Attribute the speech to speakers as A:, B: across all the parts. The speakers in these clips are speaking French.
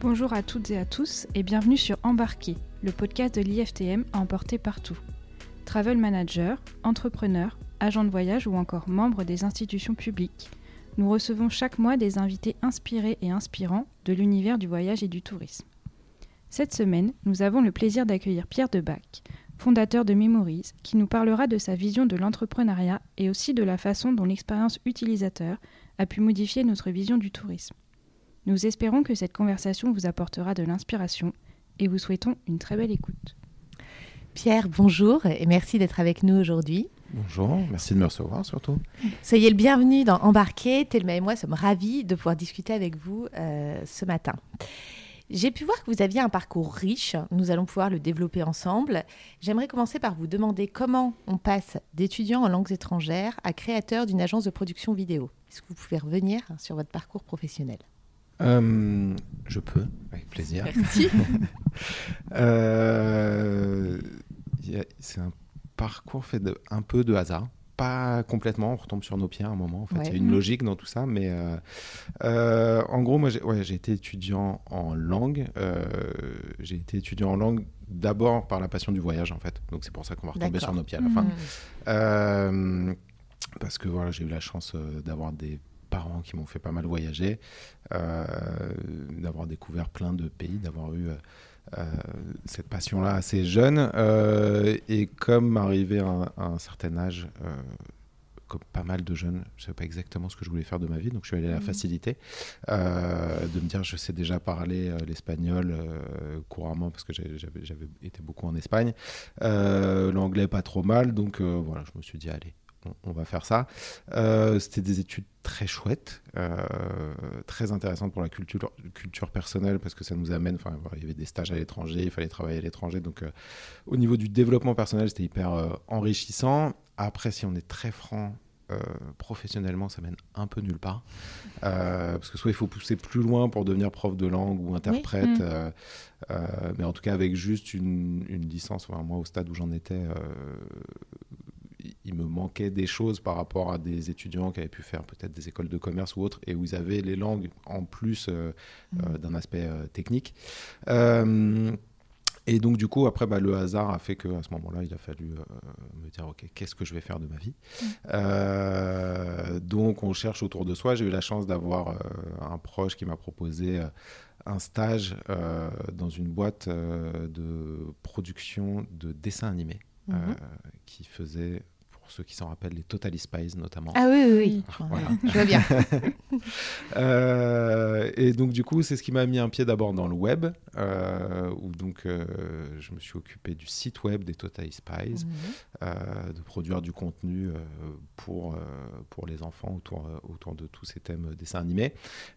A: Bonjour à toutes et à tous et bienvenue sur Embarquer, le podcast de l'IFTM à emporter partout. Travel manager, entrepreneur, agent de voyage ou encore membre des institutions publiques, nous recevons chaque mois des invités inspirés et inspirants de l'univers du voyage et du tourisme. Cette semaine, nous avons le plaisir d'accueillir Pierre Debac, fondateur de Memories, qui nous parlera de sa vision de l'entrepreneuriat et aussi de la façon dont l'expérience utilisateur a pu modifier notre vision du tourisme. Nous espérons que cette conversation vous apportera de l'inspiration et vous souhaitons une très belle écoute.
B: Pierre, bonjour et merci d'être avec nous aujourd'hui.
C: Bonjour, merci de me recevoir surtout.
B: Soyez le bienvenu dans Embarquer. Thelma et moi sommes ravis de pouvoir discuter avec vous euh, ce matin. J'ai pu voir que vous aviez un parcours riche. Nous allons pouvoir le développer ensemble. J'aimerais commencer par vous demander comment on passe d'étudiant en langues étrangères à créateur d'une agence de production vidéo. Est-ce que vous pouvez revenir sur votre parcours professionnel?
C: Euh, Je peux, avec plaisir.
B: Merci.
C: euh, C'est un parcours fait de, un peu de hasard pas complètement, on retombe sur nos pieds à un moment. En fait, il y a une mmh. logique dans tout ça, mais euh, en gros, moi, j'ai ouais, été étudiant en langue. J'ai été étudiant en langue d'abord par la passion du voyage, en fait. Donc c'est pour ça qu'on va retomber sur nos pieds à la fin. Mmh. parce que voilà, j'ai eu la chance d'avoir des parents qui m'ont fait pas mal voyager, d'avoir découvert plein de pays, d'avoir eu euh, cette passion-là assez jeune. Euh, et comme arrivé à, un certain âge, euh, comme pas mal de jeunes, je ne savais pas exactement ce que je voulais faire de ma vie, donc je suis allé à la mmh. facilité, de me dire je sais déjà parler l'espagnol couramment parce que j'avais été beaucoup en Espagne, l'anglais pas trop mal, donc voilà, je me suis dit allez, on, va faire ça. Euh, c'était des études très chouettes, euh, très intéressantes pour la culture, culture personnelle parce que ça nous amène. Enfin, il y avait des stages à l'étranger, il fallait travailler à l'étranger. Donc, euh, au niveau du développement personnel, c'était hyper enrichissant. Après, si on est très franc, professionnellement, ça mène un peu nulle part. parce que soit il faut pousser plus loin pour devenir prof de langue ou interprète, mais en tout cas avec juste une, licence, moi au stade où j'en étais, il me manquait des choses par rapport à des étudiants qui avaient pu faire peut-être des écoles de commerce ou autres, et où ils avaient les langues en plus euh, euh, mmh. d'un aspect euh, technique. et donc du coup, après, bah, le hasard a fait qu'à ce moment-là, il a fallu me dire, OK, qu'est-ce que je vais faire de ma vie? Mmh. Donc on cherche autour de soi. J'ai eu la chance d'avoir un proche qui m'a proposé un stage dans une boîte de production de dessins animés. Mmh. qui faisait ceux qui s'en rappellent, les Totally Spies notamment.
B: Ah oui, oui, oui. je vois bien.
C: Euh, et donc, du coup, c'est ce qui m'a mis un pied d'abord dans le web, euh, où donc euh, je me suis occupé du site web des Totally Spies, mhm. de produire du contenu pour, pour les enfants autour, autour de tous ces thèmes dessins animés.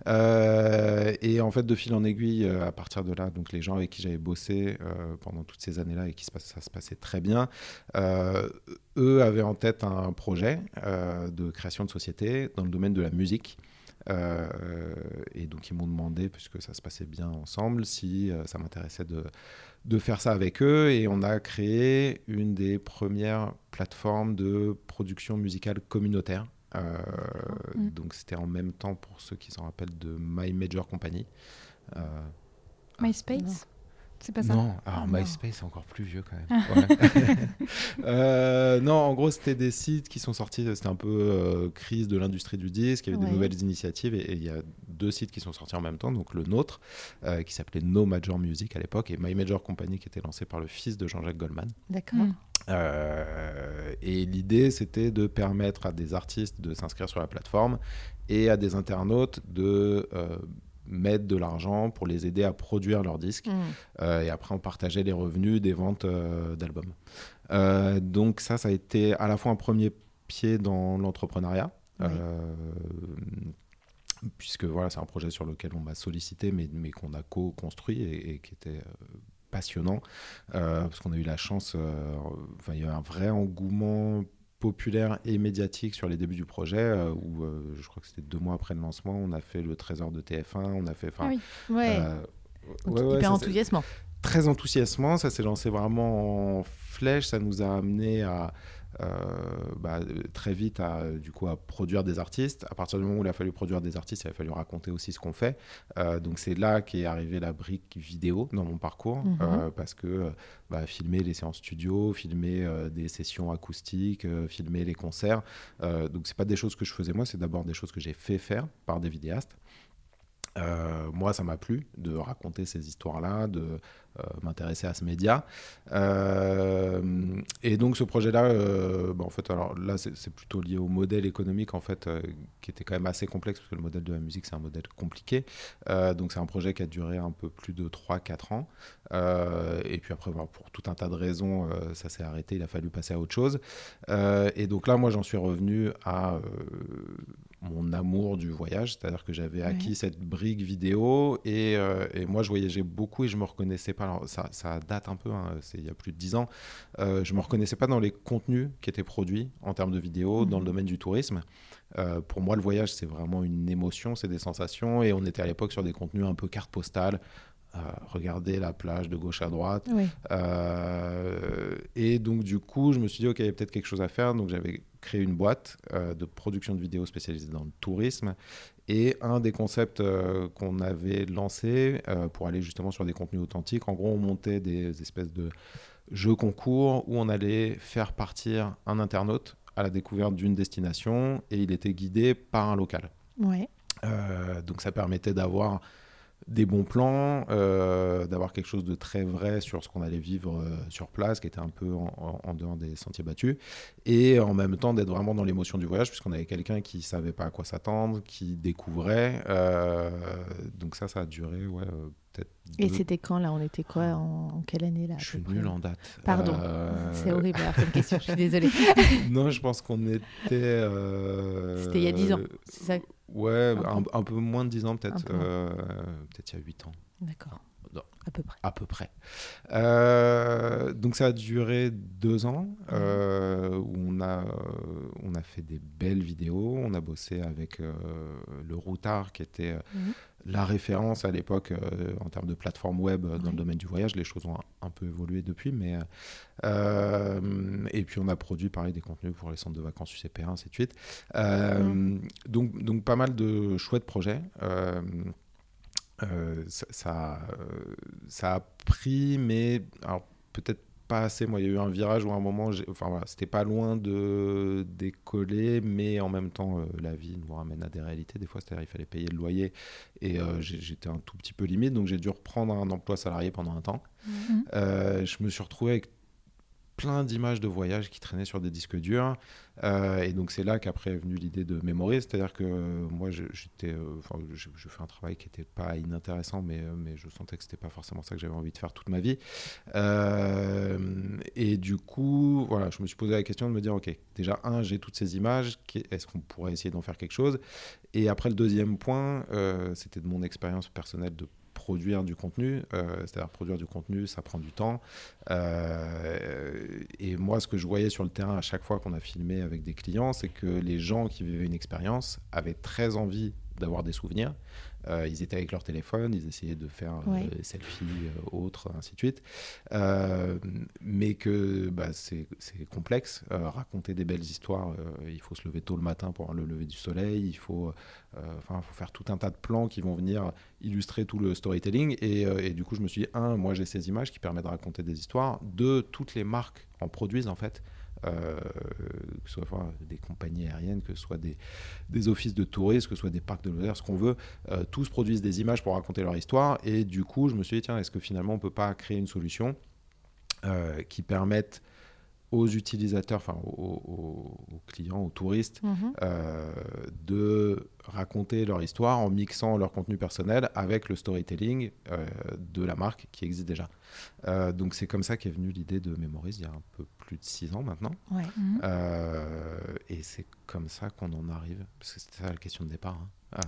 C: et en fait, de fil en aiguille, à partir de là, donc les gens avec qui j'avais bossé pendant toutes ces années-là et qui se ça se passait très bien, eux avaient en tête un projet euh, de création de société dans le domaine de la musique. Euh, et donc ils m'ont demandé, puisque ça se passait bien ensemble, si euh, ça m'intéressait de, de faire ça avec eux. Et on a créé une des premières plateformes de production musicale communautaire. Mm. Donc c'était en même temps pour ceux qui s'en rappellent de My Major Company.
A: MySpace
C: c'est pas ça Non, alors ah, MySpace c'est encore plus vieux quand même. Ah. Euh, non, en gros, c'était des sites qui sont sortis, c'était un peu euh, crise de l'industrie du disque, il y avait des nouvelles initiatives et il y a deux sites qui sont sortis en même temps, donc le nôtre euh, qui s'appelait No Major Music à l'époque et My Major Company qui était lancé par le fils de Jean-Jacques Goldman.
B: D'accord.
C: et l'idée, c'était de permettre à des artistes de s'inscrire sur la plateforme et à des internautes de mettre de l'argent pour les aider à produire leurs disques. Mm. Euh, et après, on partageait les revenus des ventes euh, d'albums. Euh, donc ça, ça a été à la fois un premier pied dans l'entrepreneuriat. puisque voilà, c'est un projet sur lequel on m'a sollicité, mais, mais qu'on a co-construit et, qui était passionnant, parce qu'on a eu la chance, il y a un vrai engouement populaire et médiatique sur les débuts du projet, euh, où euh, je crois que c'était deux mois après le lancement, on a fait le Trésor de TF1, on a fait...
B: Ah oui, ouais. Euh, hyper enthousiasmant.
C: Très enthousiasmant, ça s'est lancé vraiment en flèche, ça nous a amené à, bah, très vite à, du coup, à produire des artistes. À partir du moment où il a fallu produire des artistes, il a fallu raconter aussi ce qu'on fait. donc c'est là qu'est arrivée la brique vidéo dans mon parcours, mhm. parce que bah, filmer les séances studio, filmer des sessions acoustiques, filmer les concerts. donc c'est pas des choses que je faisais moi, c'est d'abord des choses que j'ai fait faire par des vidéastes. Euh, moi, ça m'a plu de raconter ces histoires-là, de euh, m'intéresser à ce média. Euh, et donc, ce projet-là, bah, en fait, alors là, c'est plutôt lié au modèle économique, en fait, qui était quand même assez complexe, parce que le modèle de la musique, c'est un modèle compliqué. donc, c'est un projet qui a duré un peu plus de 3-4 ans. et puis après, pour tout un tas de raisons, ça s'est arrêté, il a fallu passer à autre chose. et donc là, moi, j'en suis revenu à mon amour du voyage, c'est-à-dire que j'avais acquis cette brique vidéo euh, et, moi je voyageais beaucoup et je me reconnaissais pas. Alors ça, ça date un peu, hein, c'est il y a plus de dix ans. Euh, je me reconnaissais pas dans les contenus qui étaient produits en termes de vidéo dans le mhm. domaine du tourisme. Euh, pour moi, le voyage c'est vraiment une émotion, c'est des sensations et on était à l'époque sur des contenus un peu carte postale. regarder la plage de gauche à droite. et donc, du coup, je me suis dit, OK, il y a peut-être quelque chose à faire. Donc, j'avais créé une boîte euh, de production de vidéos spécialisée dans le tourisme. Et un des concepts euh, qu'on avait lancé euh, pour aller justement sur des contenus authentiques, en gros, on montait des espèces de jeux concours où on allait faire partir un internaute à la découverte d'une destination et il était guidé par un local.
B: Ouais.
C: donc ça permettait d'avoir des bons plans, euh, d'avoir quelque chose de très vrai sur ce qu'on allait vivre euh, sur place, qui était un peu en, dehors des sentiers battus, et en même temps d'être vraiment dans l'émotion du voyage, puisqu'on avait quelqu'un qui savait pas à quoi s'attendre, qui découvrait. Euh, donc ça, ça a duré, ouais, peut-être.
B: Et c'était quand là? On était quoi? En, quelle année là
C: Je suis nul en date.
B: Pardon, c'est horrible comme question, je suis désolée.
C: non, je pense qu'on était.
B: C'était il y a 10 ans, c'est ça?
C: Ouais, un, peu moins de 10 ans peut-être. Euh, peut-être il y a 8 ans.
B: D'accord. À peu près.
C: À peu près. Euh, donc ça a duré deux ans euh, où on a, on a fait des belles vidéos. On a bossé avec le Routard qui était mhm. La référence à l'époque en termes de plateforme web dans le domaine du voyage. Les choses ont un, peu évolué depuis. mais Et puis on a produit pareil des contenus pour les centres de vacances UCP, ainsi de suite. Donc, donc pas mal de chouettes projets. Euh, ça, euh, ça, a pris, mais peut-être pas assez. Moi, il y a eu un virage où à un moment, enfin voilà, c'était pas loin de décoller, mais en même temps, euh, la vie nous ramène à des réalités. Des fois, c'est-à-dire il fallait payer le loyer et j'étais un tout petit peu limite, donc j'ai dû reprendre un emploi salarié pendant un temps. Mmh. je me suis retrouvé avec plein d'images de voyage qui traînaient sur des disques durs. Euh, et donc c'est là qu'après est venue l'idée de mémoriser. C'est-à-dire que euh, moi, j'étais, euh, enfin, je, fais un travail qui n'était pas inintéressant, mais, mais je sentais que c'était pas forcément ça que j'avais envie de faire toute ma vie. et du coup, voilà, je me suis posé la question de me dire, ok, déjà un, j'ai toutes ces images. Est-ce qu'on pourrait essayer d'en faire quelque chose? Et après, le deuxième point, c'était de mon expérience personnelle de produire du contenu. Euh, c'est-à-dire produire du contenu, ça prend du temps. Euh, et moi, ce que je voyais sur le terrain à chaque fois qu'on a filmé avec des clients, c'est que les gens qui vivaient une expérience avaient très envie d'avoir des souvenirs. Euh, ils étaient avec leur téléphone, ils essayaient de faire des euh, selfies, euh, autres, ainsi de suite. mais que bah, c'est complexe. raconter des belles histoires, il faut se lever tôt le matin pour le lever du soleil. Il faut, enfin, faut faire tout un tas de plans qui vont venir illustrer tout le storytelling. Et, et du coup, je me suis dit, un, moi j'ai ces images qui permettent de raconter des histoires. Deux, toutes les marques en produisent en fait. Euh, que ce soit des compagnies aériennes, que ce soit des, offices de tourisme, que ce soit des parcs de loisirs, ce qu'on veut, euh, tous produisent des images pour raconter leur histoire. Et du coup, je me suis dit, tiens, est-ce que finalement on ne peut pas créer une solution euh, qui permette aux utilisateurs, enfin aux, clients, aux touristes, mhm. euh, de raconter leur histoire en mixant leur contenu personnel avec le storytelling euh, de la marque qui existe déjà. Euh, donc c'est comme ça qu'est venue l'idée de Memories il y a un peu plus de six ans maintenant. Mhm. et c'est comme ça qu'on en arrive, parce que c'était ça la question de départ. Hein,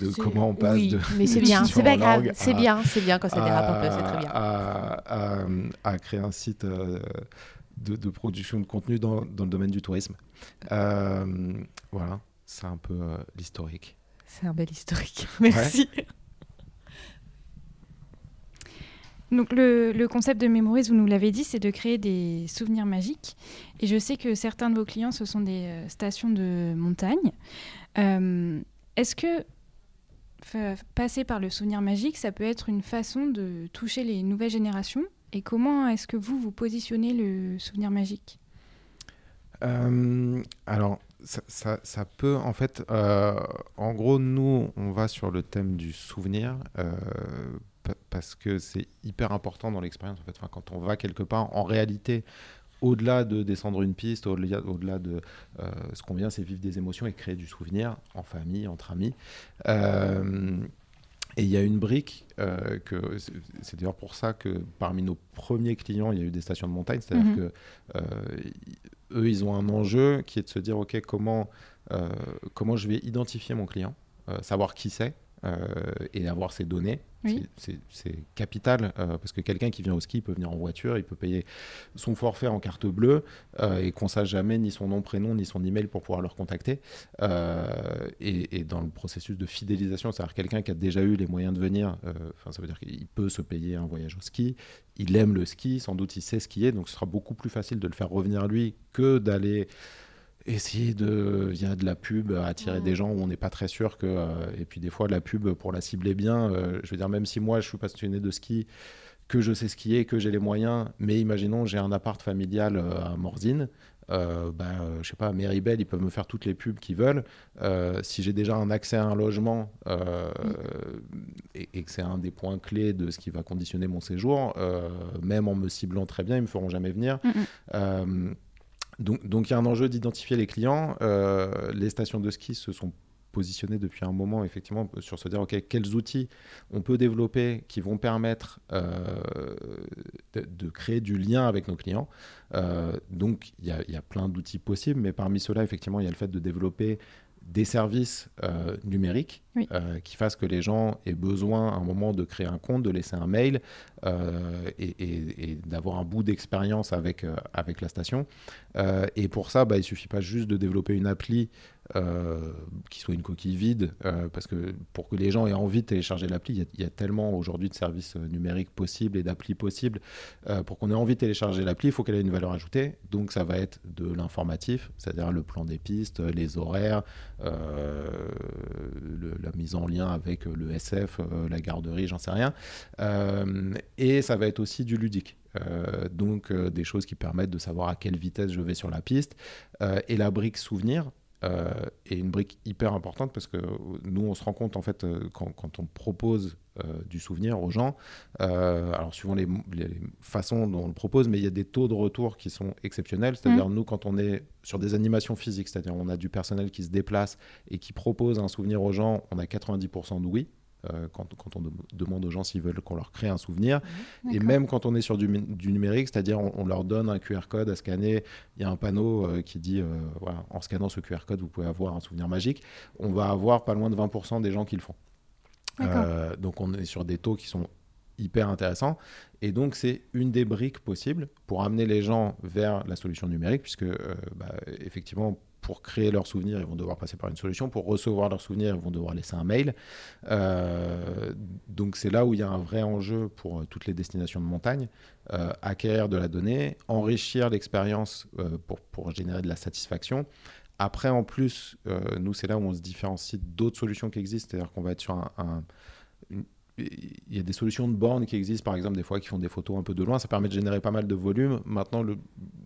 C: de comment on passe oui, de
B: mais c'est bien c'est pas grave c'est bien c'est bien quand ça dérape un peu c'est très bien
C: à, à, créer un site de, production de contenu dans, dans, le domaine du tourisme. Euh, voilà, c'est un peu euh, l'historique.
B: C'est un bel historique. Merci.
A: Donc le, concept de Memories, vous nous l'avez dit, c'est de créer des souvenirs magiques. Et je sais que certains de vos clients, ce sont des euh, stations de montagne. Euh, est-ce que passer par le souvenir magique, ça peut être une façon de toucher les nouvelles générations? Et comment est-ce que vous, vous positionnez le souvenir magique?
C: Euh, Alors, ça, ça, peut, en fait, en gros, nous, on va sur le thème du souvenir parce que c'est hyper important dans l'expérience. En fait. Quand on va quelque part, en réalité, au-delà de descendre une piste, au-delà, de euh, ce qu'on vient, c'est vivre des émotions et créer du souvenir en famille, entre amis. Euh, et il y a une brique, euh, que c'est d'ailleurs pour ça que parmi nos premiers clients, il y a eu des stations de montagne. C'est-à-dire mhm. que eux, ils ont un enjeu qui est de se dire, OK, comment, comment je vais identifier mon client, savoir qui c'est, euh, et avoir ces données. C'est capital euh, parce que quelqu'un qui vient au ski peut venir en voiture, il peut payer son forfait en carte bleue euh, et qu'on sache jamais ni son nom, prénom, ni son email pour pouvoir le recontacter. Et, dans le processus de fidélisation, c'est-à-dire quelqu'un qui a déjà eu les moyens de venir, enfin ça veut dire qu'il peut se payer un voyage au ski, il aime le ski, sans doute il sait skier, donc ce sera beaucoup plus facile de le faire revenir lui que d'aller essayer de via de la pub attirer des gens où on n'est pas très sûr que euh, et puis des fois la pub pour la cibler bien euh, je veux dire même si moi je suis passionné de ski que je sais skier que j'ai les moyens mais imaginons j'ai un appart familial euh, à Morzine euh, ben, je sais pas, Bell, ils peuvent me faire toutes les pubs qu'ils veulent. si j'ai déjà un accès à un logement mm. et, que c'est un des points clés de ce qui va conditionner mon séjour, même en me ciblant très bien, ils me feront jamais venir. Mm, Donc, il y a un enjeu d'identifier les clients. Euh, les stations de ski se sont positionnées depuis un moment, effectivement, sur se dire, quels outils on peut développer qui vont permettre euh, de, créer du lien avec nos clients. Euh, donc, il y, a plein d'outils possibles, mais parmi ceux-là, effectivement, il y a le fait de développer des services euh, euh, qui fassent que les gens aient besoin à un moment de créer un compte, de laisser un mail euh, et, d'avoir un bout d'expérience avec, avec la station. et pour ça, bah, il ne suffit pas juste de développer une appli qui soit une coquille vide, parce que pour que les gens aient envie de télécharger l'appli, il y, a tellement aujourd'hui de services numériques possibles et d'applis possibles. pour qu'on ait envie de télécharger l'appli, il faut qu'elle ait une valeur ajoutée. Donc ça va être de l'informatif, c'est-à-dire le plan des pistes, les horaires, euh, mise en lien avec le SF, euh, la garderie, j'en sais rien. Euh, et ça va être aussi du ludique. donc des choses qui permettent de savoir à quelle vitesse je vais sur la piste. et la brique souvenir, euh, est une brique hyper importante parce que nous, on se rend compte en fait quand, quand on propose du souvenir aux gens, alors suivant les, les, façons dont on le propose, mais il y a des taux de retour qui sont exceptionnels. C'est-à-dire mmh. nous, quand on est sur des animations physiques, c'est-à-dire on a du personnel qui se déplace et qui propose un souvenir aux gens, on a 90% de oui. Euh, quand, quand, on demande aux gens s'ils veulent qu'on leur crée un souvenir. Mmh, et même quand on est sur du, du numérique, c'est-à-dire on, leur donne un QR code à scanner, il y a un panneau euh, qui dit, euh, voilà, en scannant ce QR code, vous pouvez avoir un souvenir magique, on va avoir pas loin de 20% des gens qui le font. donc on est sur des taux qui sont hyper intéressants. Et donc, c'est une des briques possibles pour amener les gens vers la solution numérique, puisque, bah, effectivement, pour créer leurs souvenirs, ils vont devoir passer par une solution. Pour recevoir leurs souvenirs, ils vont devoir laisser un mail. Euh, donc c'est là où il y a un vrai enjeu pour euh, toutes les destinations de montagne. Euh, acquérir de la donnée, enrichir l'expérience pour, pour, générer de la satisfaction. Après, en plus, nous, c'est là où on se différencie d'autres solutions qui existent. C'est-à-dire qu'on va être sur un, il y a des solutions de bornes qui existent, par exemple, des fois qui font des photos un peu de loin. Ça permet de générer pas mal de volume. Maintenant, le,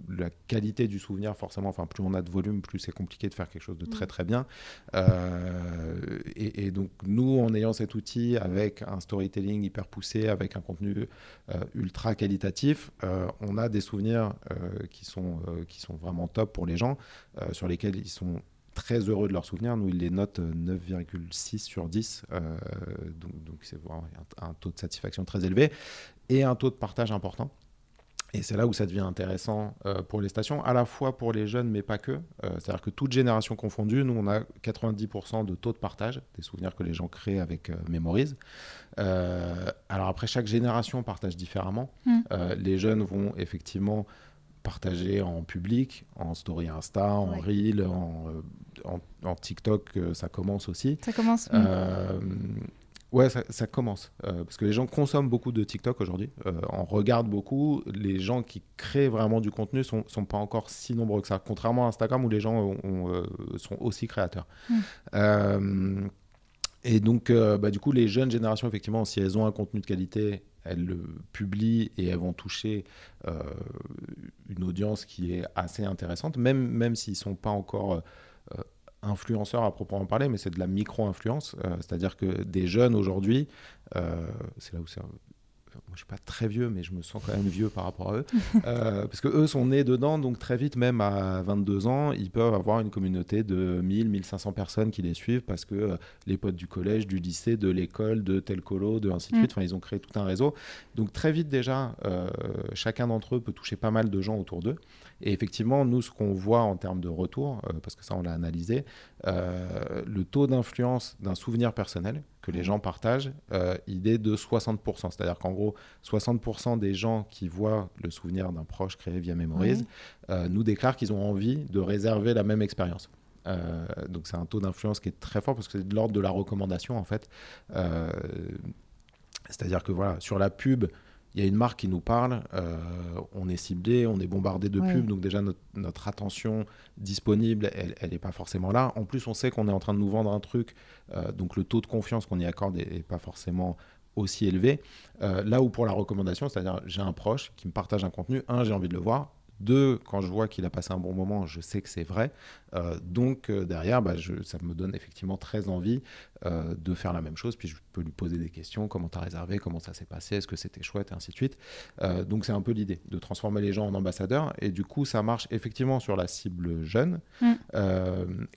C: la qualité du souvenir, forcément, enfin, plus on a de volume, plus c'est compliqué de faire quelque chose de très, mm. très bien. Euh, et, donc, nous, en ayant cet outil avec un storytelling hyper poussé, avec un contenu euh, ultra qualitatif, euh, on a des souvenirs qui, sont, qui sont vraiment top pour les gens, sur lesquels ils sont très heureux de leurs souvenirs. Nous, ils les notent 9,6 sur 10. donc, donc c'est un, un, taux de satisfaction très élevé et un taux de partage important. Et c'est là où ça devient intéressant euh, pour les stations, à la fois pour les jeunes, mais pas que. Euh, c'est-à-dire que toute génération confondue, nous, on a 90% de taux de partage, des souvenirs que les gens créent avec euh, Memories. alors après, chaque génération partage différemment. Mm. les jeunes vont effectivement partager en public, en story Insta, en Reel, en, en, TikTok, ça commence aussi.
A: Ça commence.
C: Ouais, ça, commence. parce que les gens consomment beaucoup de TikTok aujourd'hui. on regarde beaucoup. Les gens qui créent vraiment du contenu ne sont, sont, pas encore si nombreux que ça. Contrairement à Instagram où les gens sont aussi créateurs. Mmh. Et donc, bah, du coup, les jeunes générations, effectivement, si elles ont un contenu de qualité elles le publient et elles vont toucher euh, une audience qui est assez intéressante, même, même s'ils ne sont pas encore euh, influenceurs à proprement parler, mais c'est de la micro-influence. Euh, c'est-à-dire que des jeunes aujourd'hui, c'est là où c'est moi je suis pas très vieux, mais je me sens quand même vieux par rapport à eux, euh, parce que eux sont nés dedans, donc très vite, même à 22 ans, ils peuvent avoir une communauté de 1000, 1500 personnes qui les suivent, parce que euh, les potes du collège, du lycée, de l'école, de tel colo, de ainsi de suite, mm. enfin ils ont créé tout un réseau. Donc très vite déjà, euh, chacun d'entre eux peut toucher pas mal de gens autour d'eux. Et effectivement, nous, ce qu'on voit en termes de retour, parce que ça on l'a analysé, le taux d'influence d'un souvenir personnel, que les gens partagent, euh, il est de 60%. C'est-à-dire qu'en gros, 60% des gens qui voient le souvenir d'un proche créé via Memories euh, nous déclarent qu'ils ont envie de réserver la même expérience. Euh, donc c'est un taux d'influence qui est très fort parce que c'est de l'ordre de la recommandation en fait. C'est-à-dire que voilà, sur la pub, il y a une marque qui nous parle, euh, on est ciblé, on est bombardé de pubs, donc déjà notre, attention disponible, elle n'est pas forcément là. En plus, on sait qu'on est en train de nous vendre un truc, euh, donc le taux de confiance qu'on y accorde n'est pas forcément aussi élevé. Euh, là où pour la recommandation, c'est-à-dire j'ai un proche qui me partage un contenu, un, j'ai envie de le voir, deux, quand je vois qu'il a passé un bon moment, je sais que c'est vrai. Euh, donc euh, derrière, bah, ça me donne effectivement très envie euh, de faire la même chose. Puis je peux lui poser des questions, comment tu as réservé, comment ça s'est passé, est-ce que c'était chouette, et ainsi de suite. donc c'est un peu l'idée de transformer les gens en ambassadeurs. Et du coup, ça marche effectivement sur la cible jeune, mm.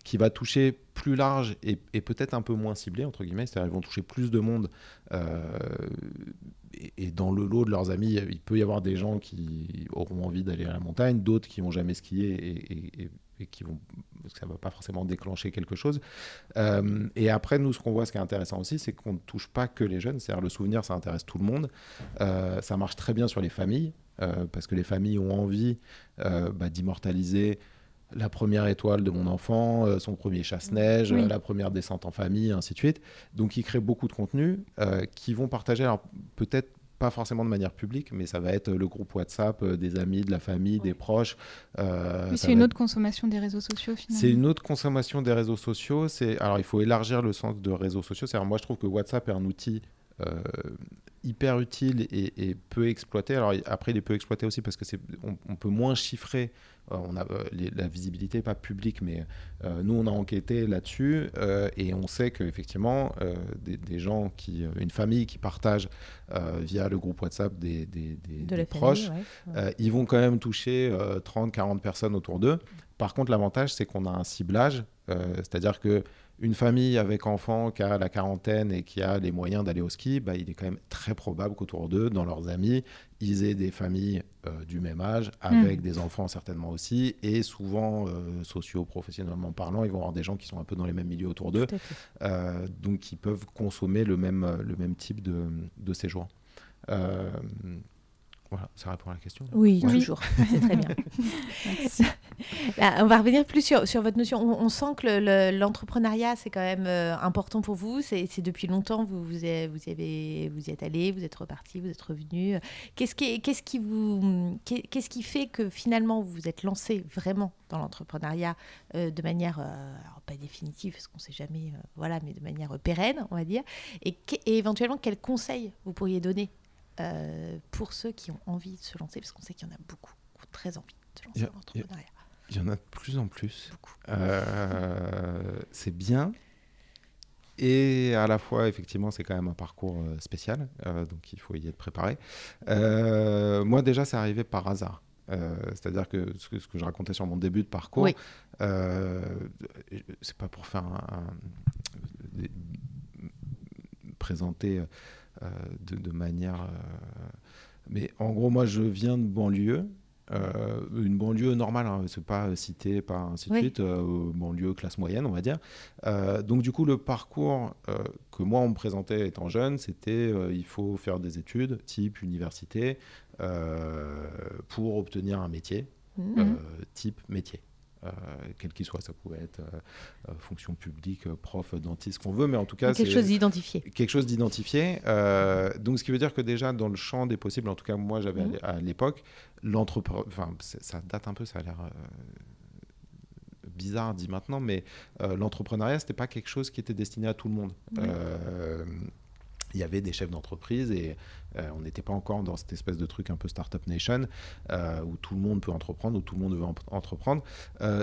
C: qui va toucher plus large et, peut-être un peu moins ciblé, entre guillemets. C'est-à-dire qu'ils vont toucher plus de monde et, dans le lot de leurs amis, il peut y avoir des gens qui auront envie d'aller à la montagne, d'autres qui vont jamais skier et, et qui vont ça va pas forcément déclencher quelque chose. Euh, et après, nous, ce qu'on voit, ce qui est intéressant aussi, c'est qu'on ne touche pas que les jeunes. C'est-à-dire le souvenir, ça intéresse tout le monde. Euh, ça marche très bien sur les familles, euh, parce que les familles ont envie bah, d'immortaliser la première étoile de mon enfant, euh, son premier chasse-neige, la première descente en famille, ainsi de suite. Donc, ils créent beaucoup de contenu euh, qui vont partager, alors peut-être pas forcément de manière publique, mais ça va être le groupe WhatsApp euh, des amis, de la famille, des proches.
A: c'est une autre consommation des réseaux sociaux finalement.
C: C'est une autre consommation des réseaux sociaux. C'est alors il faut élargir le sens de réseaux sociaux. C'est moi je trouve que WhatsApp est un outil hyper utile et, peu exploité. Alors après, il est peu exploité aussi parce que c'est on, peut moins chiffrer. Euh, on a euh, la visibilité pas publique, mais euh, nous on a enquêté là-dessus et on sait qu'effectivement des, des, gens qui, une famille qui partage via le groupe WhatsApp des, des, des proches, ils vont quand même toucher 30-40 personnes autour d'eux. Par contre, l'avantage c'est qu'on a un ciblage, c'est-à-dire que une famille avec enfants qui a la quarantaine et qui a les moyens d'aller au ski, bah, il est quand même très probable qu'autour d'eux, dans leurs amis, ils aient des familles euh, du même âge, avec mm. des enfants certainement aussi, et souvent, euh, socio-professionnellement parlant, ils vont avoir des gens qui sont un peu dans les mêmes milieux autour d'eux, euh, donc ils peuvent consommer le même, le même type de, de séjour. Voilà, ça répond à la question.
B: Oui, toujours. C'est très bien. Bah, on va revenir plus sur, sur votre notion. On, sent que l'entrepreneuriat, c'est quand même euh, important pour vous. C'est depuis longtemps, vous, vous, avez, vous, avez, vous y êtes allé, vous êtes reparti, vous êtes revenu. Qu'est-ce qui, qu'est-ce qui, vous, qu'est-ce qui fait que finalement vous vous êtes lancé vraiment dans l'entrepreneuriat euh, de manière, euh, pas définitive, parce qu'on ne sait jamais, voilà, mais de manière pérenne, on va dire. Et, et éventuellement, quels conseils vous pourriez donner euh, pour ceux qui ont envie de se lancer, parce qu'on sait qu'il y en a beaucoup qui ont très envie de se lancer dans l'entrepreneuriat.
C: Il y en a de plus en plus. Euh, c'est bien. Et à la fois, effectivement, c'est quand même un parcours euh, spécial, donc il faut y être préparé. moi, déjà, c'est arrivé par hasard. C'est-à-dire que ce, que ce, que je racontais sur mon début de parcours, oui. c'est pas pour faire un, présenter euh, de, manière. Euh, mais en gros, moi, je viens de banlieue. Euh, une banlieue normale, hein, c'est pas cité, pas ainsi de suite, banlieue classe moyenne, on va dire. donc du coup, le parcours que moi on me présentait étant jeune, c'était il faut faire des études type université pour obtenir un métier, mmh. type métier. Quel qu'il soit. Ça pouvait être fonction publique, prof, dentiste, ce qu'on veut, mais en tout cas.
B: Quelque chose d'identifié.
C: Quelque chose d'identifié. donc, ce qui veut dire que déjà, dans le champ des possibles, en tout cas, moi, j'avais mmh. à l'époque, l'entrepreneur. Enfin, ça date un peu, ça a l'air bizarre dit maintenant, mais euh, l'entrepreneuriat, ce n'était pas quelque chose qui était destiné à tout le monde. Euh, il y avait des chefs d'entreprise et euh, on n'était pas encore dans cette espèce de truc un peu Startup Nation où tout le monde peut entreprendre, où tout le monde veut entreprendre.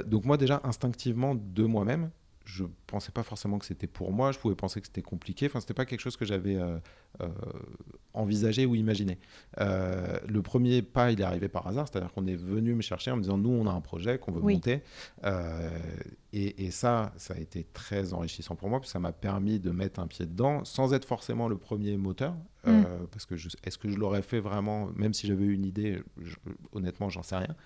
C: donc moi déjà instinctivement de moi-même, je pensais pas forcément que c'était pour moi. Je pouvais penser que c'était compliqué. Enfin, c'était pas quelque chose que j'avais euh, euh, envisagé ou imaginé. Euh, le premier pas, il est arrivé par hasard. C'est-à-dire qu'on est venu me chercher en me disant nous, on a un projet qu'on veut monter. Et, et, ça, ça a été très enrichissant pour moi, parce que ça m'a permis de mettre un pied dedans, sans être forcément le premier moteur. Mm. Parce que est-ce que je l'aurais fait vraiment, même si j'avais eu une idée, honnêtement, j'en sais rien.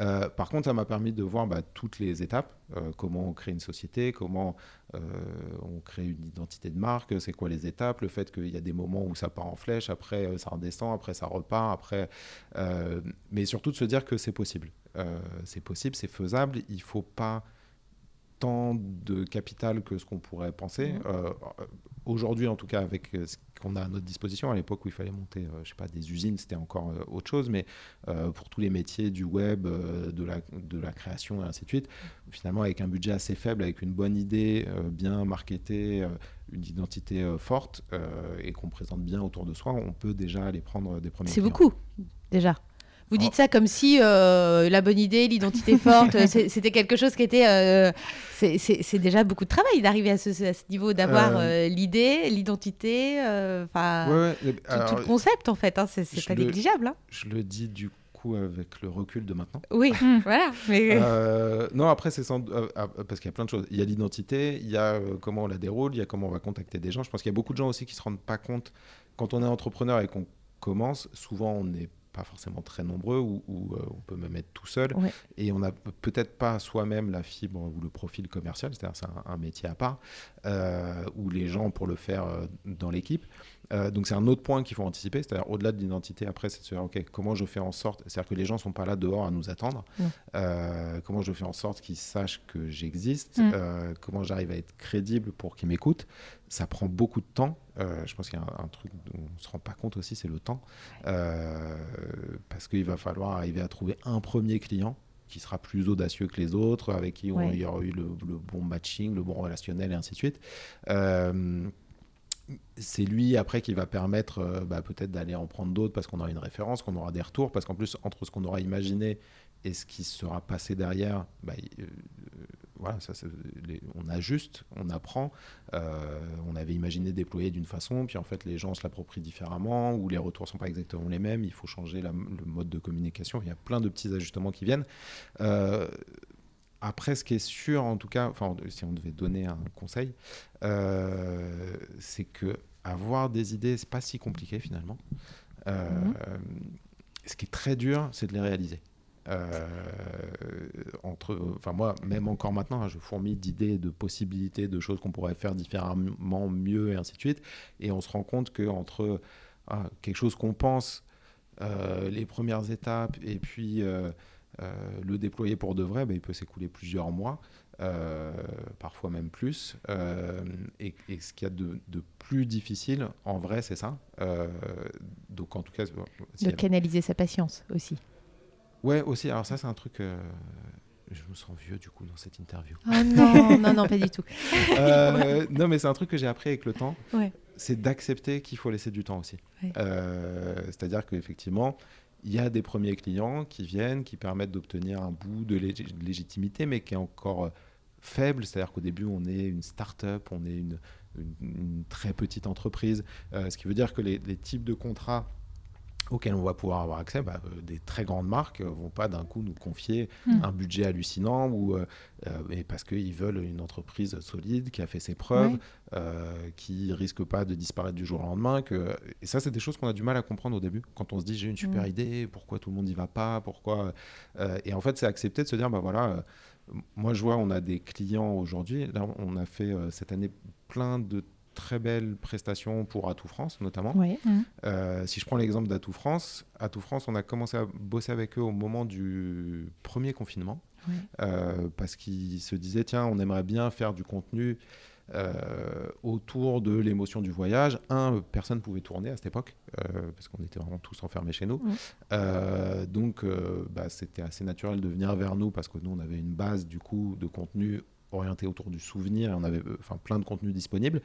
C: Euh, par contre, ça m'a permis de voir bah, toutes les étapes, euh, comment on crée une société, comment euh, on crée une identité de marque, c'est quoi les étapes, le fait qu'il y a des moments où ça part en flèche, après ça redescend, après ça repart, après, mais surtout de se dire que c'est possible. c'est possible, c'est faisable, il ne faut pas tant de capital que ce qu'on pourrait penser. Mmh. Euh, aujourd'hui, en tout cas, avec euh, ce qu'on a à notre disposition, à l'époque où il fallait monter, euh, je sais pas, des usines, c'était encore autre chose, mais pour tous les métiers du web, de, la, de la création et ainsi de suite, finalement, avec un budget assez faible, avec une bonne idée, bien marketée, une identité forte et qu'on présente bien autour de soi, on peut déjà aller prendre des premiers.
B: C'est beaucoup, déjà. Vous dites ça comme si euh, la bonne idée, l'identité forte, c'était quelque chose qui était. Euh, c'est déjà beaucoup de travail d'arriver à ce, niveau, d'avoir euh, l'idée, l'identité, enfin tout, le concept en fait. Hein, c'est pas négligeable. Hein.
C: Je le dis du coup avec le recul de maintenant.
B: Oui, voilà. Mais...
C: non, après c'est ah, parce qu'il y a plein de choses. Il y a l'identité, il y a comment on la déroule, il y a comment on va contacter des gens. Je pense qu'il y a beaucoup de gens aussi qui se rendent pas compte quand on est entrepreneur et qu'on commence. Souvent, on est pas forcément très nombreux, ou, euh, on peut même être tout seul. Et on n'a peut-être pas soi-même la fibre ou le profil commercial, c'est-à-dire c'est un, métier à part, euh, ou les gens pour le faire euh, dans l'équipe. Euh, donc c'est un autre point qu'il faut anticiper, c'est-à-dire au-delà de l'identité, après c'est de se dire, ok, comment je fais en sorte, c'est-à-dire que les gens ne sont pas là dehors à nous attendre, comment je fais en sorte qu'ils sachent que j'existe, mm. comment j'arrive à être crédible pour qu'ils m'écoutent, ça prend beaucoup de temps. Euh, je pense qu'il y a un, truc dont on ne se rend pas compte aussi, c'est le temps. Euh, parce qu'il va falloir arriver à trouver un premier client qui sera plus audacieux que les autres, avec qui il y aura eu le, bon matching, le bon relationnel et ainsi de suite. Euh, c'est lui après qui va permettre bah, peut-être d'aller en prendre d'autres parce qu'on aura une référence, qu'on aura des retours, parce qu'en plus entre ce qu'on aura imaginé et ce qui sera passé derrière, bah, voilà, ça, on ajuste, on apprend. Euh, on avait imaginé déployer d'une façon, puis en fait les gens se l'approprient différemment, ou les retours sont pas exactement les mêmes. Il faut changer le mode de communication. Il y a plein de petits ajustements qui viennent. Euh, après, ce qui est sûr, en tout cas, enfin, si on devait donner un conseil, euh, c'est que avoir des idées, c'est pas si compliqué finalement. Mm-hmm. Ce qui est très dur, c'est de les réaliser. Euh, entre, enfin moi, même encore maintenant, hein, je fourmille d'idées, de possibilités, de choses qu'on pourrait faire différemment, mieux et ainsi de suite. Et on se rend compte que entre ah, quelque chose qu'on pense, euh, les premières étapes, et puis euh, le déployer pour de vrai, ben, il peut s'écouler plusieurs mois. parfois même plus. et, ce qu'il y a de, plus difficile, en vrai, c'est ça. donc, en tout cas,
B: de canaliser sa patience aussi.
C: Ouais, aussi. Alors ça, c'est un truc. Euh, je me sens vieux du coup dans cette interview.
B: Ah non, non, non, pas du tout.
C: Euh, non, mais c'est un truc que j'ai appris avec le temps. C'est d'accepter qu'il faut laisser du temps aussi. Euh, c'est-à-dire qu'effectivement, il y a des premiers clients qui viennent, qui permettent d'obtenir un bout de légitimité, mais qui est encore faible. C'est-à-dire qu'au début, on est une start-up, on est une, très petite entreprise. ce qui veut dire que les, les types de contrats auxquels on va pouvoir avoir accès, bah, euh, des très grandes marques ne vont pas d'un coup nous confier hmm. un budget hallucinant ou euh, euh, parce qu'ils veulent une entreprise solide qui a fait ses preuves, qui risque pas de disparaître du jour au lendemain. Que... Et ça, c'est des choses qu'on a du mal à comprendre au début. Quand on se dit j'ai une super hmm. idée, pourquoi tout le monde n'y va pas, pourquoi Et en fait, c'est accepter de se dire bah voilà. moi, je vois, on a des clients aujourd'hui. Là, on a fait cette année plein de très belles prestations pour Atout France notamment. Euh, si je prends l'exemple d'Atout France, Atout France, on a commencé à bosser avec eux au moment du premier confinement. parce qu'ils se disaient, tiens, on aimerait bien faire du contenu autour de l'émotion du voyage. Un, personne ne pouvait tourner à cette époque, parce qu'on était vraiment tous enfermés chez nous. donc, bah, c'était assez naturel de venir vers nous, parce que nous, on avait une base du coup de contenu orienté autour du souvenir on avait euh, enfin plein de contenus disponibles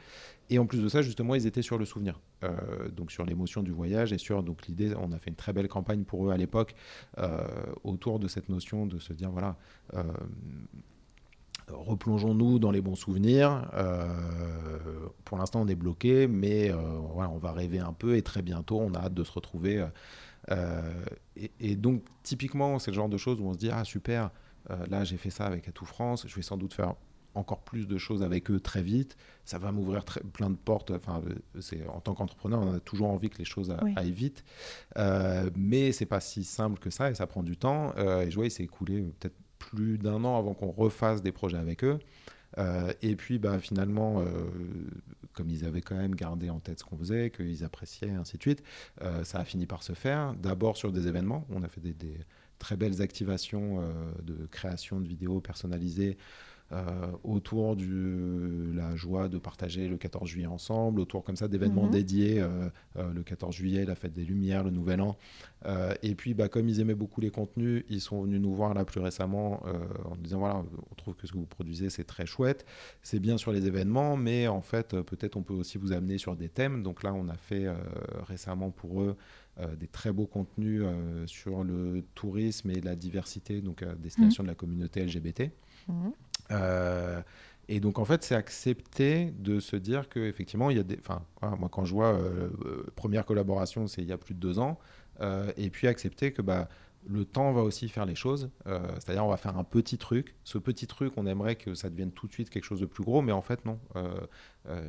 C: et en plus de ça justement ils étaient sur le souvenir euh, donc sur l'émotion du voyage et sur donc l'idée on a fait une très belle campagne pour eux à l'époque euh, autour de cette notion de se dire voilà replongeons-nous dans les bons souvenirs. pour l'instant, on est bloqué, mais voilà, on va rêver un peu et très bientôt, on a hâte de se retrouver. Et, et, donc, typiquement, c'est le genre de choses où on se dit ah super, euh, là, j'ai fait ça avec Atout France. Je vais sans doute faire encore plus de choses avec eux très vite. Ça va m'ouvrir plein de portes. Enfin, euh, c'est en tant qu'entrepreneur, on a toujours envie que les choses aillent vite, euh, mais c'est pas si simple que ça et ça prend du temps. Euh, et je vois, il s'est écoulé peut-être plus d'un an avant qu'on refasse des projets avec eux. et puis, bah, finalement, comme ils avaient quand même gardé en tête ce qu'on faisait, qu'ils appréciaient, ainsi de suite, ça a fini par se faire. D'abord sur des événements. On a fait des très belles activations euh, de création de vidéos personnalisées euh, autour de la joie de partager le 14 juillet ensemble, autour comme ça d'événements mhm. dédiés, euh, le 14 juillet, la fête des Lumières, le Nouvel An. et puis, bah, comme ils aimaient beaucoup les contenus, ils sont venus nous voir là plus récemment en disant voilà, on trouve que ce que vous produisez c'est très chouette, c'est bien sur les événements, mais en fait peut-être on peut aussi vous amener sur des thèmes. Donc là, on a fait récemment pour eux des très beaux contenus euh, sur le tourisme et la diversité, donc à destination mmh. de la communauté LGBT. Mmh. Euh, et donc en fait, c'est accepter de se dire que effectivement, il y a des. Enfin, moi quand je vois première collaboration, c'est il y a plus de deux ans, et puis accepter que bah le temps va aussi faire les choses. Euh, c'est-à-dire, on va faire un petit truc. Ce petit truc, on aimerait que ça devienne tout de suite quelque chose de plus gros, mais en fait, non. Euh, euh,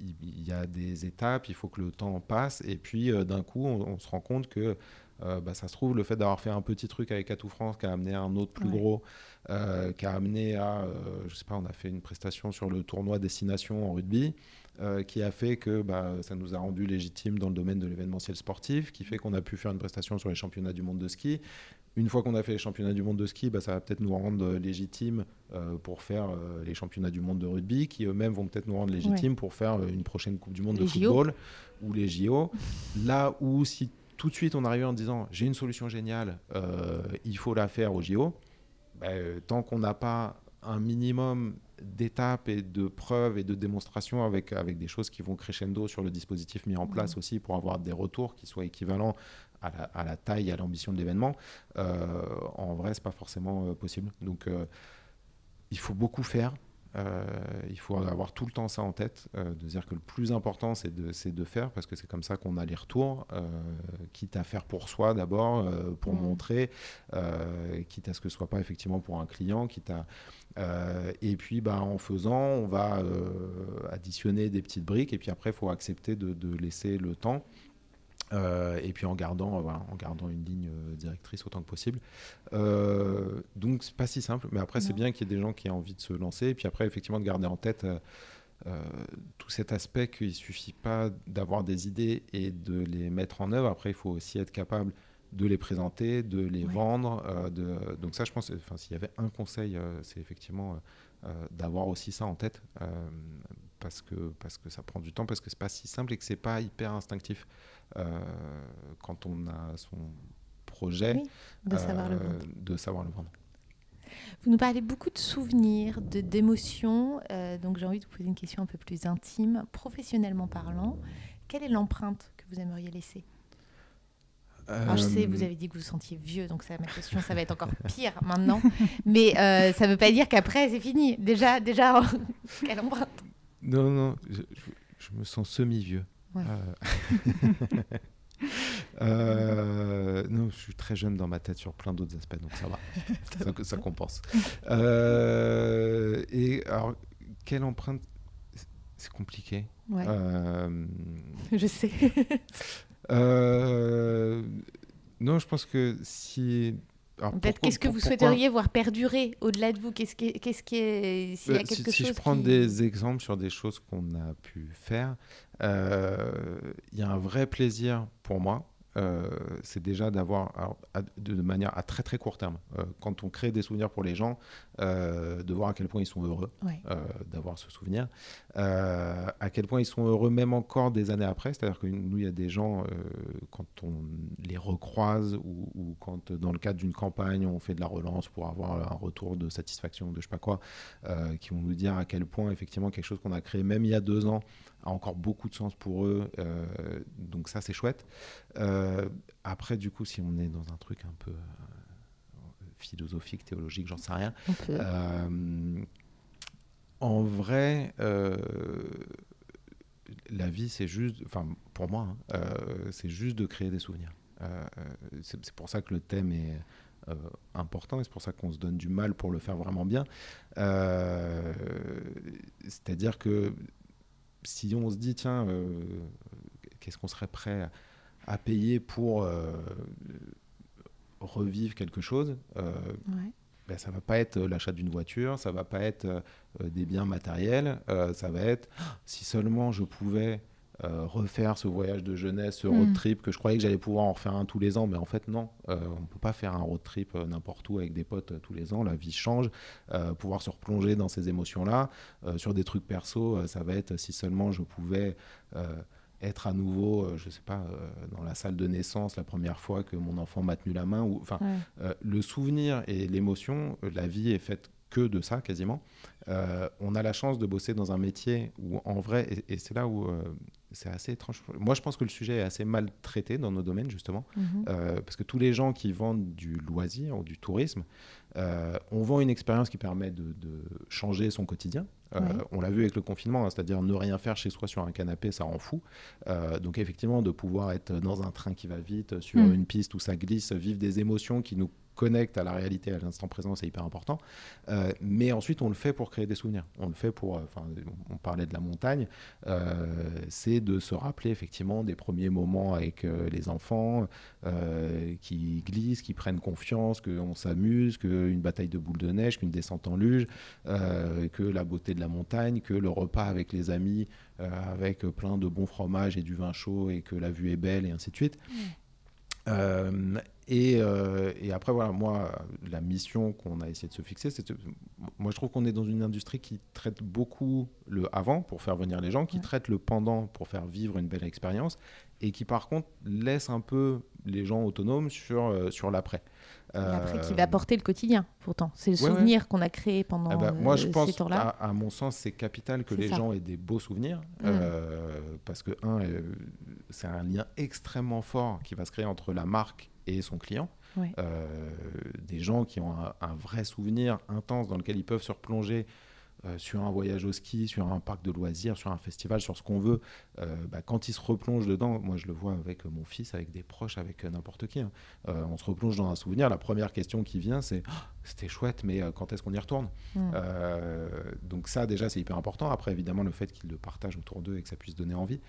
C: il y, a des étapes, il faut que le temps passe, et puis d'un coup, on, se rend compte que bah, ça se trouve, le fait d'avoir fait un petit truc avec Atout France qui a amené à un autre plus gros, qui a amené à, je sais pas, on a fait une prestation sur le tournoi Destination en rugby. Euh, qui a fait que bah, ça nous a rendu légitimes dans le domaine de l'événementiel sportif, qui fait qu'on a pu faire une prestation sur les championnats du monde de ski. Une fois qu'on a fait les championnats du monde de ski, bah, ça va peut-être nous rendre légitimes euh, pour faire euh, les championnats du monde de rugby, qui eux-mêmes vont peut-être nous rendre légitimes pour faire une prochaine Coupe du monde de football ou les JO. Là où si tout de suite on arrivait en disant j'ai une solution géniale, il faut la faire aux JO, bah, tant qu'on n'a pas un minimum d'étapes et de preuves et de démonstrations avec, avec des choses qui vont crescendo sur le dispositif mis en place aussi pour avoir des retours qui soient équivalents à la, à la taille et à l'ambition de l'événement, euh, en vrai, c'est pas forcément euh, possible. Donc, euh, il faut beaucoup faire. Euh, il faut avoir tout le temps ça en tête, euh, de dire que le plus important, c'est de, de, faire, parce que c'est comme ça qu'on a les retours, euh, quitte à faire pour soi d'abord, pour mmh. montrer, quitte à ce que ce soit pas effectivement pour un client, quitte à... et puis, bah, en faisant, on va additionner des petites briques, et puis après, il faut accepter de, de laisser le temps. Euh, et puis en gardant, euh, en gardant une ligne euh, directrice autant que possible. donc c'est pas si simple, mais après c'est bien qu'il y ait des gens qui aient envie de se lancer, et puis après effectivement de garder en tête tout cet aspect qu'il suffit pas d'avoir des idées et de les mettre en œuvre. Après il faut aussi être capable de les présenter, de les vendre. de... Donc ça je pense, enfin s'il y avait un conseil, c'est effectivement d'avoir aussi ça en tête parce que parce que ça prend du temps, parce que c'est pas si simple et que c'est pas hyper instinctif. Euh, quand on a son projet,
B: de, savoir le
C: euh, de savoir le vendre.
B: Vous nous parlez beaucoup de souvenirs, de d'émotions. Euh, donc j'ai envie de vous poser une question un peu plus intime. Professionnellement parlant, quelle est l'empreinte que vous aimeriez laisser? Alors, je sais, vous avez dit que vous vous sentiez vieux, donc ça, ma question, ça va être encore pire maintenant. Mais ça ne veut pas dire qu'après, c'est fini. Déjà, déjà quelle empreinte?
C: Non, non, je me sens semi-vieux. Euh, euh, non, je suis très jeune dans ma tête sur plein d'autres aspects, donc ça va, ça, ça, compense. Euh, et alors, quelle empreinte C'est compliqué.
B: je sais.
C: non, je pense que si
B: Peut-être qu'est-ce que vous souhaiteriez voir perdurer au-delà de vous? Qu'est-ce qui, qui est,
C: s'il y a bah, quelque si, chose si je prends des exemples sur des choses qu'on a pu faire, euh, il y a un vrai plaisir pour moi euh, c'est déjà d'avoir, de manière à très très court terme, euh, quand on crée des souvenirs pour les gens, euh, de voir à quel point ils sont heureux d'avoir ce souvenir, à quel point ils sont heureux même encore des années après. C'est-à-dire que nous, il y a des gens, quand on les recroise ou, ou, quand dans le cadre d'une campagne, on fait de la relance pour avoir un retour de satisfaction, de je sais pas quoi, qui vont nous dire à quel point effectivement quelque chose qu'on a créé même il y a deux ans a encore beaucoup de sens pour eux. Euh, donc ça, c'est chouette. Euh, après, du coup, si on est dans un truc un peu euh, philosophique, théologique, j'en sais rien. en vrai, la vie, c'est juste, enfin, pour moi, hein, c'est juste de créer des souvenirs. c'est pour ça que le thème est important et c'est pour ça qu'on se donne du mal pour le faire vraiment bien. C'est-à-dire que si on se dit, tiens, euh, qu'est-ce qu'on serait prêt à, payer pour euh, revivre quelque chose euh, ben, ça va pas être l'achat d'une voiture, ça va pas être des biens matériels, ça va être si seulement je pouvais euh, refaire ce voyage de jeunesse, ce road mm. trip que je croyais que j'allais pouvoir en faire un tous les ans, mais en fait non, euh, on ne peut pas faire un road trip euh, n'importe où avec des potes tous les ans, la vie change, pouvoir se replonger dans ces émotions-là, sur des trucs perso, ça va être si seulement je pouvais être à nouveau, je sais pas, dans la salle de naissance la première fois que mon enfant m'a tenu la main, ou enfin le souvenir et l'émotion, la vie est faite que de ça quasiment. on a la chance de bosser dans un métier où en vrai, et, c'est là où c'est assez étrange. Moi, je pense que le sujet est assez mal traité dans nos domaines, justement, mhm. euh, parce que tous les gens qui vendent du loisir ou du tourisme, euh, on vend une expérience qui permet de, changer son quotidien. Euh, on l'a vu avec le confinement, hein, c'est-à-dire ne rien faire chez soi sur un canapé, ça rend fou. donc effectivement, de pouvoir être dans un train qui va vite, sur mhm. une piste où ça glisse, vivre des émotions qui nous connecte à la réalité, à l'instant présent, c'est hyper important. Euh, mais ensuite, on le fait pour créer des souvenirs. On le fait pour, euh, enfin, on parlait de la montagne, euh, c'est de se rappeler effectivement des premiers moments avec les enfants qui glissent, qui prennent confiance, qu'on s'amuse, qu'une bataille de boules de neige, qu'une descente en luge, que la beauté de la montagne, que le repas avec les amis, avec plein de bons fromages et du vin chaud et que la vue est belle et ainsi de suite. Euh, et, après, voilà, moi, la mission qu'on a essayé de se fixer, c'est. Moi, je trouve qu'on est dans une industrie qui traite beaucoup le avant pour faire venir les gens, qui traite le pendant pour faire vivre une belle expérience, et qui, par contre, laisse un peu les gens autonomes sur, euh, sur l'après.
B: Et après, qui va porter le quotidien, pourtant. C'est le souvenir qu'on a créé pendant eh ben,
C: moi, je euh, pense, à, à, mon sens, c'est capital que les gens aient des beaux souvenirs. Mm. parce que, un, c'est un lien extrêmement fort qui va se créer entre la marque et son client. Euh, des gens qui ont un, vrai souvenir intense dans lequel ils peuvent se replonger euh, sur un voyage au ski, sur un parc de loisirs, sur un festival, sur ce qu'on veut. Euh, bah, quand ils se replongent dedans, moi je le vois avec mon fils, avec des proches, avec n'importe qui. Hein. on se replonge dans un souvenir. La première question qui vient, c'est oh, c'était chouette, mais quand est-ce qu'on y retourne? Mm. Donc ça déjà c'est hyper important. Après évidemment le fait qu'ils le partagent autour d'eux et que ça puisse donner envie.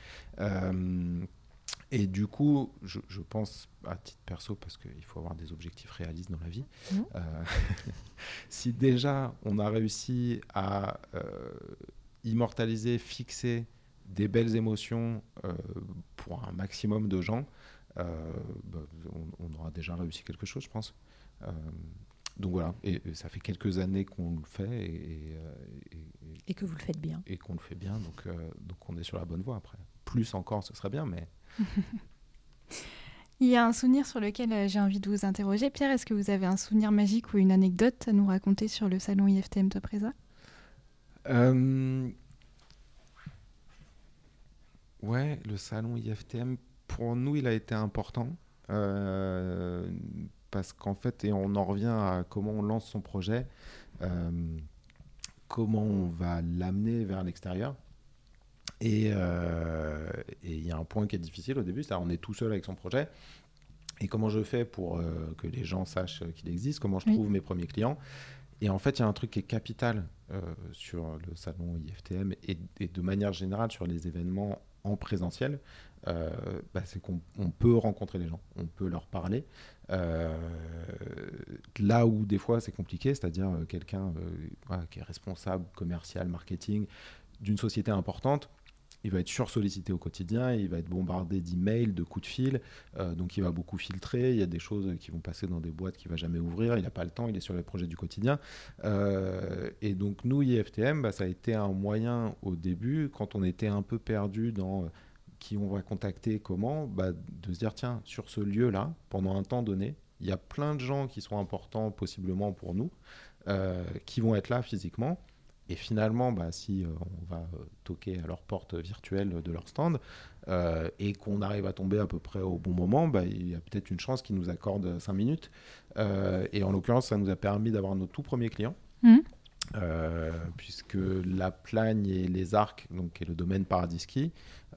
C: Et du coup, je, pense à titre perso, parce qu'il faut avoir des objectifs réalistes dans la vie, mmh. euh, si déjà on a réussi à euh, immortaliser, fixer des belles émotions euh, pour un maximum de gens, bah, on, aura déjà réussi quelque chose, je pense. donc voilà, et, ça fait quelques années qu'on le fait. Et,
B: et, que vous le faites bien.
C: Et qu'on le fait bien, donc, donc on est sur la bonne voie après. Plus encore, ce serait bien, mais
A: Il y a un souvenir sur lequel euh, j'ai envie de vous interroger. Pierre, est-ce que vous avez un souvenir magique ou une anecdote à nous raconter sur le salon IFTM Topresa
C: euh... Ouais, le salon IFTM, pour nous, il a été important. Euh, parce qu'en fait, et on en revient à comment on lance son projet, euh, comment on va l'amener vers l'extérieur. Euh, et il y a un point qui est difficile au début, c'est-à-dire on est tout seul avec son projet. Et comment je fais pour euh, que les gens sachent qu'il existe? Comment je trouve mes premiers clients? Et en fait, il y a un truc qui est capital euh, sur le salon IFTM et, de manière générale sur les événements en présentiel, bah, c'est qu'on peut rencontrer les gens, on peut leur parler. là où des fois c'est compliqué, c'est-à-dire quelqu'un qui est responsable commercial, marketing d'une société importante, il va être sursollicité au quotidien, il va être bombardé d'emails, de coups de fil, euh, donc il va beaucoup filtrer, il y a des choses qui vont passer dans des boîtes qu'il va jamais ouvrir, il n'a pas le temps, il est sur les projets du quotidien. Euh, et donc nous, IFTM, bah, ça a été un moyen au début, quand on était un peu perdu dans euh, qui on va contacter, comment, bah, de se dire, tiens, sur ce lieu-là, pendant un temps donné, il y a plein de gens qui sont importants possiblement pour nous, qui vont être là physiquement. Et finalement, bah, si euh, on va euh, toquer à leur porte virtuelle de leur stand euh, et qu'on arrive à tomber à peu près au bon moment, bah, il y a peut-être une chance qu'ils nous accordent 5 minutes. et en l'occurrence, ça nous a permis d'avoir nos tout premiers clients. Mmh. puisque la plagne et les arcs, donc, et le domaine Paradis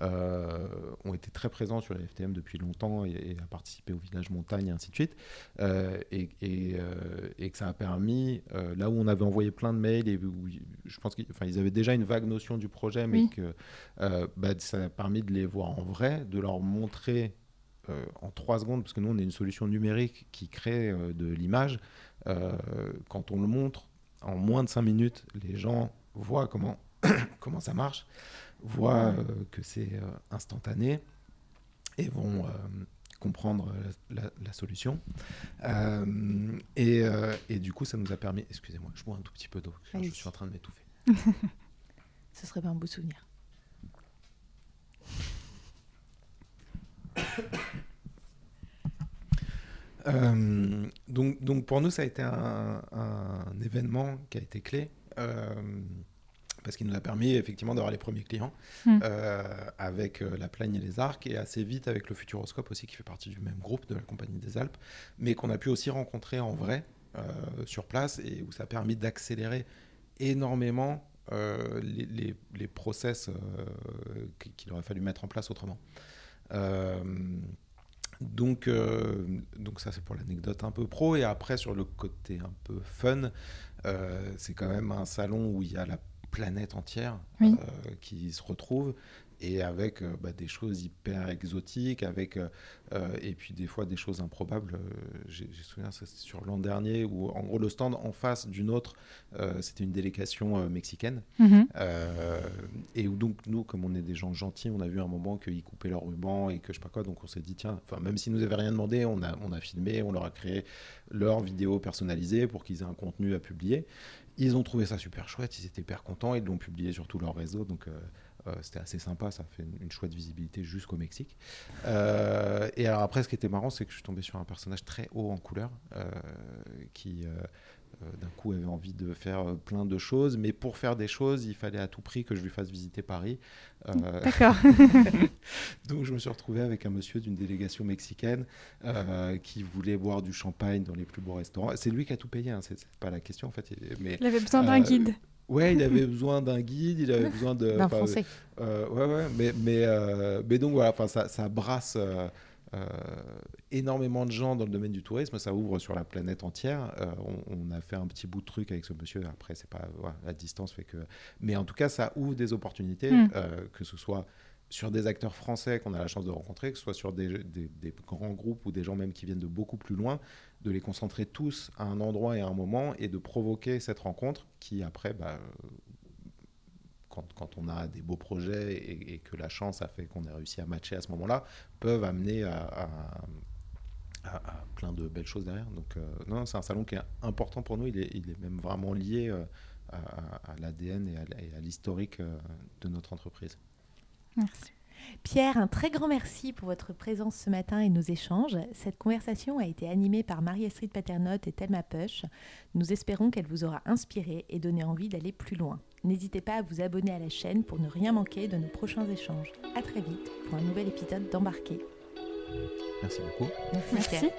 C: euh, ont été très présents sur les FTM depuis longtemps et, a participé au village montagne et ainsi de suite. Euh, et, euh, et, que ça a permis, là où on avait envoyé plein de mails, et où je pense qu'ils avaient déjà une vague notion du projet, mais que bah, ça a permis de les voir en vrai, de leur montrer en trois secondes, parce que nous, on est une solution numérique qui crée de l'image. quand on le montre en moins de cinq minutes, les gens voient comment, comment ça marche voient euh, que c'est euh, instantané et vont euh, comprendre la, solution. et, et, du coup, ça nous a permis. Excusez-moi, je bois un tout petit peu d'eau. Je suis en train de m'étouffer.
B: Ce serait pas un beau souvenir.
C: donc, donc pour nous, ça a été un, un événement qui a été clé parce qu'il nous a permis effectivement d'avoir les premiers clients hmm. euh, avec euh, la Plagne et les Arcs et assez vite avec le Futuroscope aussi qui fait partie du même groupe de la Compagnie des Alpes, mais qu'on a pu aussi rencontrer en vrai euh, sur place et où ça a permis d'accélérer énormément les, les, process qu'il aurait fallu mettre en place autrement. donc, donc ça c'est pour l'anecdote un peu pro et après sur le côté un peu fun, c'est quand même un salon où il y a la planète entière euh, qui se retrouve et avec euh, bah, des choses hyper exotiques, avec euh, et puis des fois des choses improbables. J'ai souviens, c'était sur l'an dernier où en gros le stand en face d'une autre, c'était une délégation mexicaine mhm. et où donc nous, comme on est des gens gentils, on a vu un moment qu'ils coupaient leur ruban et que je sais pas quoi, donc on s'est dit tiens, enfin même s'ils nous avaient rien demandé, on a on a filmé, on leur a créé leur vidéo personnalisée pour qu'ils aient un contenu à publier. Ils ont trouvé ça super chouette, ils étaient hyper contents, ils l'ont publié sur tout leur réseau, donc euh, euh, c'était assez sympa, ça fait une, chouette visibilité jusqu'au Mexique. Euh, et alors après, ce qui était marrant, c'est que je suis tombé sur un personnage très haut en couleur, qui d'un coup avait envie de faire euh, plein de choses, mais pour faire des choses, il fallait à tout prix que je lui fasse visiter Paris.
A: Euh, D'accord.
C: Donc je me suis retrouvé avec un monsieur d'une délégation mexicaine qui voulait boire du champagne dans les plus beaux restaurants. C'est lui qui a tout payé, hein, c'est pas la question en fait.
A: Mais, il avait besoin d'un guide.
C: Ouais, il avait besoin d'un guide, il avait besoin de.
B: D'un français.
C: ouais, ouais, mais, mais, mais donc voilà, ça, ça brasse. Euh, énormément de gens dans le domaine du tourisme, ça ouvre sur la planète entière. Euh, on, a fait un petit bout de truc avec ce monsieur. Après, c'est pas la distance fait que, mais en tout cas, ça ouvre des opportunités, mm. euh, que ce soit sur des acteurs français qu'on a la chance de rencontrer, que ce soit sur des, grands groupes ou des gens même qui viennent de beaucoup plus loin, de les concentrer tous à un endroit et à un moment et de provoquer cette rencontre qui après bah, quand, on a des beaux projets et, que la chance a fait qu'on ait réussi à matcher à ce moment-là, peuvent amener à, plein de belles choses derrière. Donc, euh, non, c'est un salon qui est important pour nous. Il est, même vraiment lié euh, à, l'ADN et à l'historique euh, de notre entreprise.
B: Merci. Pierre, un très grand merci pour votre présence ce matin et nos échanges. Cette conversation a été animée par Marie-Astrid Paternotte et Thelma Push. Nous espérons qu'elle vous aura inspiré et donné envie d'aller plus loin. N'hésitez pas à vous abonner à la chaîne pour ne rien manquer de nos prochains échanges. À très vite pour un nouvel épisode d'Embarquer.
C: Merci beaucoup.
B: Merci.